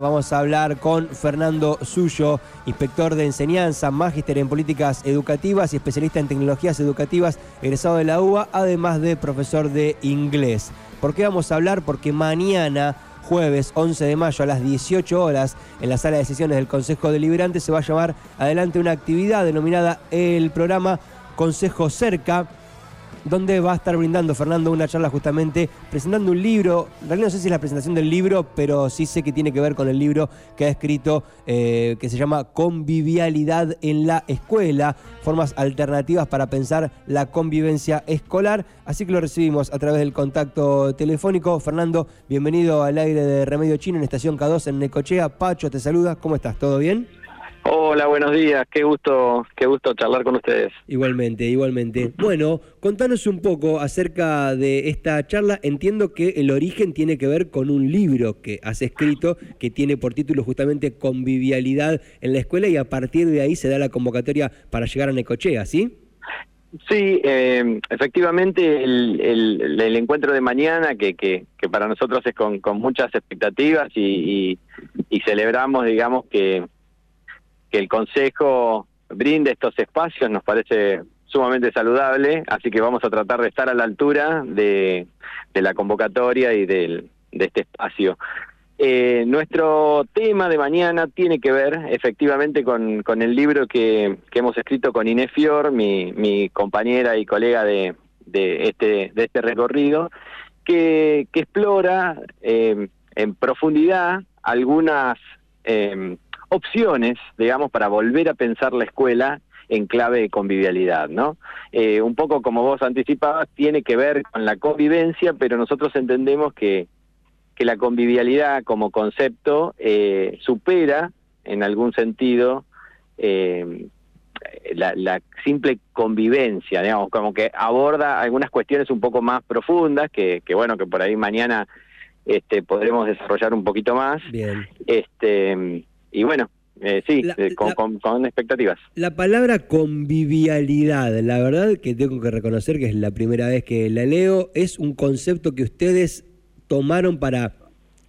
Vamos a hablar con Fernando Suyo, inspector de enseñanza, magíster en políticas educativas y especialista en tecnologías educativas, egresado de la UBA, además de profesor de inglés. ¿Por qué vamos a hablar? Porque mañana, jueves 11 de mayo a las 18 horas, en la sala de sesiones del Consejo Deliberante se va a llevar adelante una actividad denominada el programa Consejo Cerca donde va a estar brindando Fernando una charla justamente presentando un libro. En realidad no sé si es la presentación del libro, pero sí sé que tiene que ver con el libro que ha escrito eh, que se llama Convivialidad en la escuela, formas alternativas para pensar la convivencia escolar. Así que lo recibimos a través del contacto telefónico. Fernando, bienvenido al aire de Remedio Chino en Estación K2 en Necochea. Pacho te saluda, ¿cómo estás? ¿Todo bien? Hola, buenos días. Qué gusto, qué gusto charlar con ustedes. Igualmente, igualmente. Bueno, contanos un poco acerca de esta charla. Entiendo que el origen tiene que ver con un libro que has escrito que tiene por título justamente Convivialidad en la escuela y a partir de ahí se da la convocatoria para llegar a Necochea, ¿sí? Sí, eh, efectivamente el, encuentro de mañana, que, que, para nosotros es con, muchas expectativas y celebramos, digamos, que que el Consejo brinde estos espacios nos parece sumamente saludable, así que vamos a tratar de estar a la altura de, la convocatoria y del, de este espacio. Eh, nuestro tema de mañana tiene que ver efectivamente con, con el libro que, que, hemos escrito con Inés Fior, mi, mi compañera y colega de, de, este, de este recorrido, que, que explora eh, en profundidad algunas eh, opciones, digamos, para volver a pensar la escuela en clave de convivialidad, ¿no? Eh, un poco como vos anticipabas, tiene que ver con la convivencia, pero nosotros entendemos que, que la convivialidad como concepto eh, supera, en algún sentido, eh, la, la, simple convivencia, digamos, como que aborda algunas cuestiones un poco más profundas, que, que bueno, que por ahí mañana este, podremos desarrollar un poquito más. Bien. Este, y bueno, eh, sí, eh, con, expectativas. La palabra convivialidad, la verdad que tengo que reconocer que es la primera vez que la leo, es un concepto que ustedes tomaron para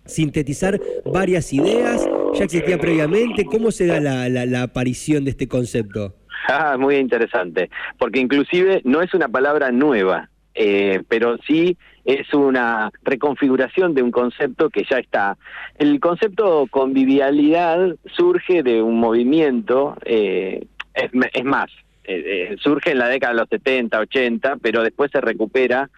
sintetizar varias ideas, ya existía previamente, ¿cómo se da la, la aparición de este concepto? Ah, muy interesante, porque inclusive no es una palabra nueva, eh, pero sí es una reconfiguración de un concepto que ya está. El concepto convivialidad surge de un movimiento, eh, es, más, eh, surge en la década de los 70, 80, pero después se recupera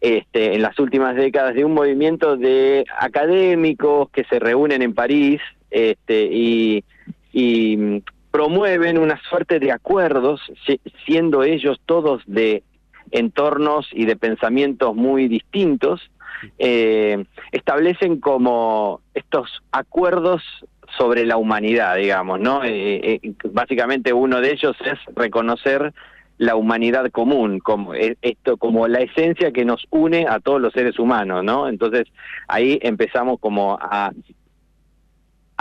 este, en las últimas décadas de un movimiento de académicos que se reúnen en París este, y, y mm, promueven una suerte de acuerdos, siendo ellos todos de entornos y de pensamientos muy distintos, eh, establecen como estos acuerdos sobre la humanidad, digamos, ¿no? Eh, eh, básicamente uno de ellos es reconocer la humanidad común, como esto, como la esencia que nos une a todos los seres humanos, ¿no? Entonces ahí empezamos como a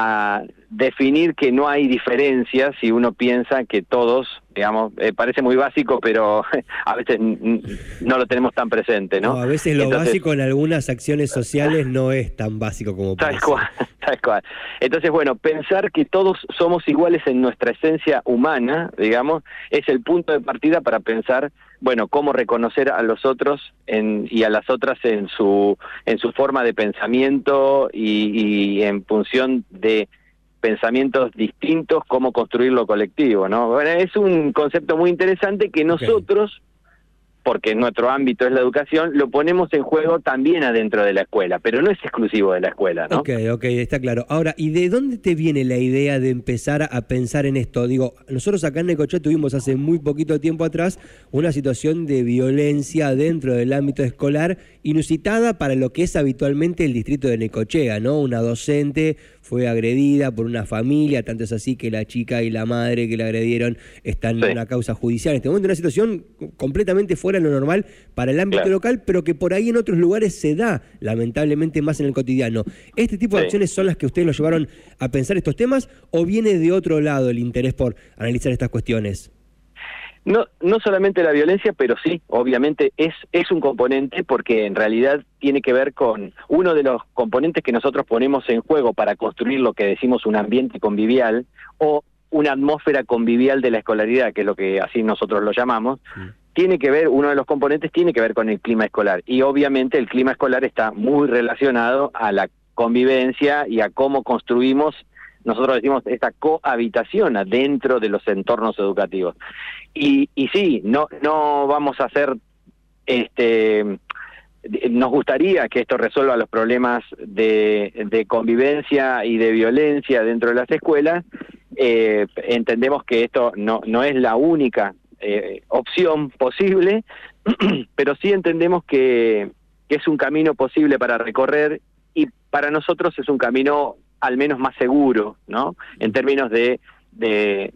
a definir que no hay diferencias si uno piensa que todos, digamos, eh, parece muy básico, pero a veces no lo tenemos tan presente, ¿no? a veces lo básico en algunas acciones sociales no es tan básico como tal cual, tal cual. Entonces, bueno, pensar que todos somos iguales en nuestra esencia humana, digamos, es el punto de partida para pensar bueno, cómo reconocer a los otros en, y a las otras en su, en su forma de pensamiento y, y en función de pensamientos distintos, cómo construir lo colectivo, ¿no? Bueno, es un concepto muy interesante que nosotros porque nuestro ámbito es la educación, lo ponemos en juego también adentro de la escuela, pero no es exclusivo de la escuela, ¿no? Ok, ok, está claro. Ahora, ¿y de dónde te viene la idea de empezar a pensar en esto? Digo, nosotros acá en Necochea tuvimos hace muy poquito tiempo atrás una situación de violencia dentro del ámbito escolar inusitada para lo que es habitualmente el distrito de Necochea, ¿no? Una docente fue agredida por una familia, tanto es así que la chica y la madre que la agredieron están en una causa judicial. En este momento una situación completamente fuera de lo normal para el ámbito local, pero que por ahí en otros lugares se da, lamentablemente, más en el cotidiano. ¿Este tipo de acciones son las que ustedes lo llevaron a pensar estos temas o viene de otro lado el interés por analizar estas cuestiones? No, no solamente la violencia, pero sí, obviamente es, es un componente porque en realidad tiene que ver con uno de los componentes que nosotros ponemos en juego para construir lo que decimos un ambiente convivial o una atmósfera convivial de la escolaridad, que es lo que así nosotros lo llamamos, tiene que ver, uno de los componentes tiene que ver con el clima escolar. Y obviamente el clima escolar está muy relacionado a la convivencia y a cómo construimos nosotros decimos esta cohabitación dentro de los entornos educativos. Y, y sí, no, no vamos a hacer, este, nos gustaría que esto resuelva los problemas de, de convivencia y de violencia dentro de las escuelas. Eh, entendemos que esto no, no es la única eh, opción posible, pero sí entendemos que, que es un camino posible para recorrer y para nosotros es un camino al menos más seguro, ¿no? En términos de, de,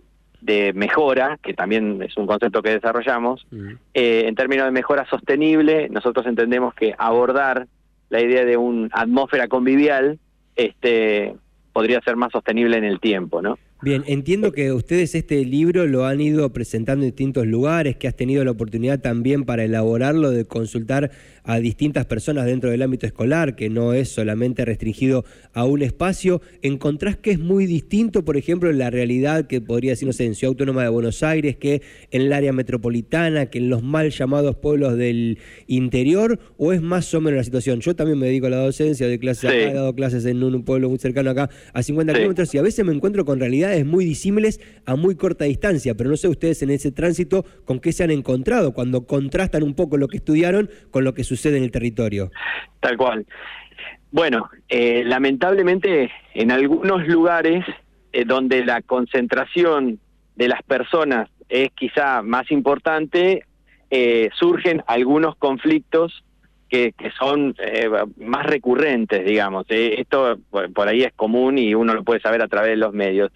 mejora, que también es un concepto que desarrollamos, eh, en términos de mejora sostenible, nosotros entendemos que abordar la idea de una atmósfera convivial este, podría ser más sostenible en el tiempo, ¿no? Bien, entiendo que ustedes este libro lo han ido presentando en distintos lugares, que has tenido la oportunidad también para elaborarlo, de consultar a distintas personas dentro del ámbito escolar, que no es solamente restringido a un espacio. ¿Encontrás que es muy distinto, por ejemplo, en la realidad que podría decir, no sé, en Ciudad Autónoma de Buenos Aires, que en el área metropolitana, que en los mal llamados pueblos del interior, o es más o menos la situación? Yo también me dedico a la docencia, doy clases he dado clases en un pueblo muy cercano acá, a 50 kilómetros, y a veces me encuentro con realidades muy disímiles a muy corta distancia, pero no sé ustedes en ese tránsito con qué se han encontrado cuando contrastan un poco lo que estudiaron con lo que sucede en el territorio. Tal cual. Bueno, eh, lamentablemente en algunos lugares eh, donde la concentración de las personas es quizá más importante, eh, surgen algunos conflictos que, son eh, más recurrentes, digamos. Esto por ahí es común y uno lo puede saber a través de los medios.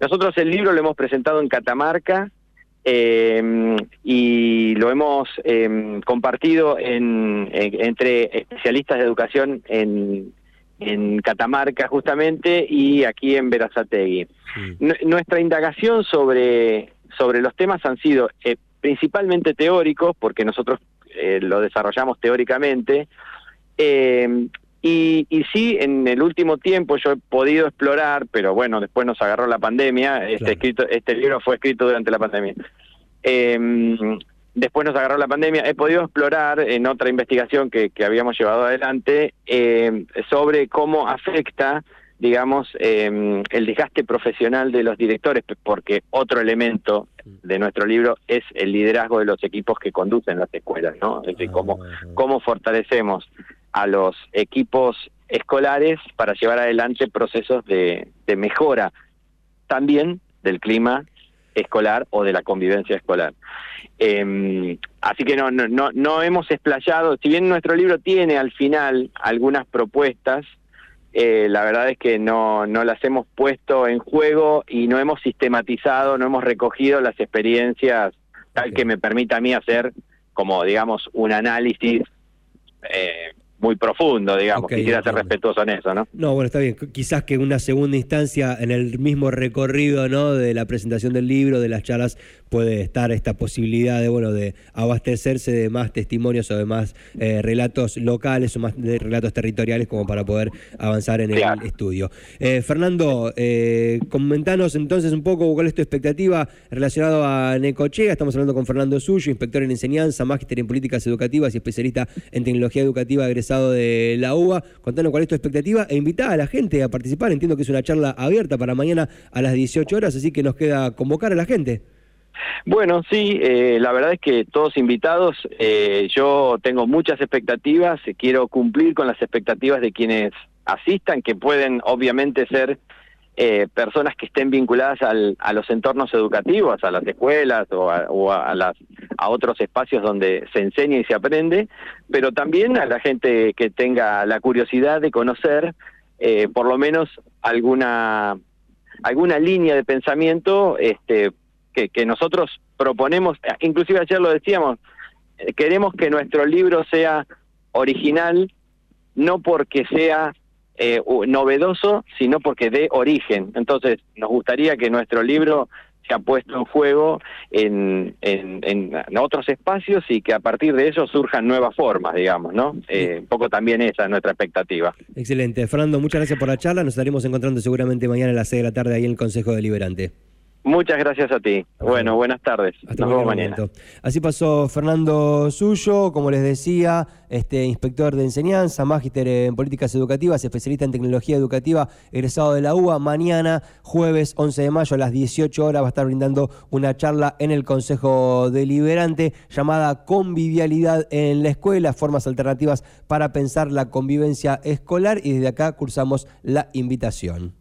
Nosotros el libro lo hemos presentado en Catamarca em, y lo hemos em, compartido en, entre especialistas de educación en, en Catamarca justamente y aquí en Verazategui. Nuestra indagación sobre, sobre los temas han sido eh, principalmente teóricos, porque nosotros eh, lo desarrollamos teóricamente. Eh, y, y, sí, en el último tiempo yo he podido explorar, pero bueno, después nos agarró la pandemia, este, escrito, este libro fue escrito durante la pandemia. Em, después nos agarró la pandemia, he podido explorar en otra investigación que, que habíamos llevado adelante em, sobre cómo afecta digamos, em, el desgaste profesional de los directores, porque otro elemento de nuestro libro es el liderazgo de los equipos que conducen las escuelas, ¿no? Es decir, cómo, cómo fortalecemos a los equipos escolares para llevar adelante procesos de, de mejora también del clima escolar o de la convivencia escolar. Eh, así que no, no, no, no hemos explayado, si bien nuestro libro tiene al final algunas propuestas, eh, la verdad es que no, no las hemos puesto en juego y no hemos sistematizado, no hemos recogido las experiencias tal que me permita a mí hacer como, digamos, un análisis eh, muy profundo, digamos. Quisiera ser respetuoso en eso, ¿no? No, bueno, está bien. Quizás que una segunda instancia en el mismo recorrido, ¿no? De la presentación del libro, de las charlas, puede estar esta posibilidad de, bueno, de abastecerse de más testimonios o de más eh, relatos locales o más de relatos territoriales como para poder avanzar en el estudio. Eh, Fernando, eh, comentanos entonces un poco cuál es tu expectativa relacionado a Necochea. Estamos hablando con Fernando Suyo, inspector en enseñanza, máster en políticas educativas y especialista en tecnología educativa de la UBA. Contanos cuál es tu expectativa e invita a la gente a participar. Entiendo que es una charla abierta para mañana a las 18 horas, así que nos queda convocar a la gente. Bueno, sí, eh, la verdad es que todos invitados, eh, yo tengo muchas expectativas, quiero cumplir con las expectativas de quienes asistan, que pueden obviamente ser eh, personas que estén vinculadas al, a los entornos educativos, a las escuelas o, a, las, a otros espacios donde se enseña y se aprende, pero también a la gente que tenga la curiosidad de conocer por lo menos alguna alguna línea de pensamiento este, que, nosotros proponemos, inclusive ayer lo decíamos, eh, queremos que nuestro libro sea original, no porque sea eh, novedoso, sino porque dé origen. Entonces, nos gustaría que nuestro libro se ha puesto en juego en, en, otros espacios y que a partir de eso surjan nuevas formas, digamos, ¿no? Eh, un poco también esa es nuestra expectativa. Excelente. Fernando, muchas gracias por la charla. Nos estaremos encontrando seguramente mañana a las 6 de la tarde ahí en el Consejo Deliberante. Muchas gracias a ti. Bueno, buenas tardes. Hasta Nos vemos mañana. Así pasó Fernando Suyo, como les decía, este inspector de enseñanza, magíster en políticas educativas, especialista en tecnología educativa, egresado de la UA. Mañana, jueves 11 de mayo a las 18 horas, va a estar brindando una charla en el Consejo Deliberante llamada Convivialidad en la escuela, formas alternativas para pensar la convivencia escolar y desde acá cursamos la invitación.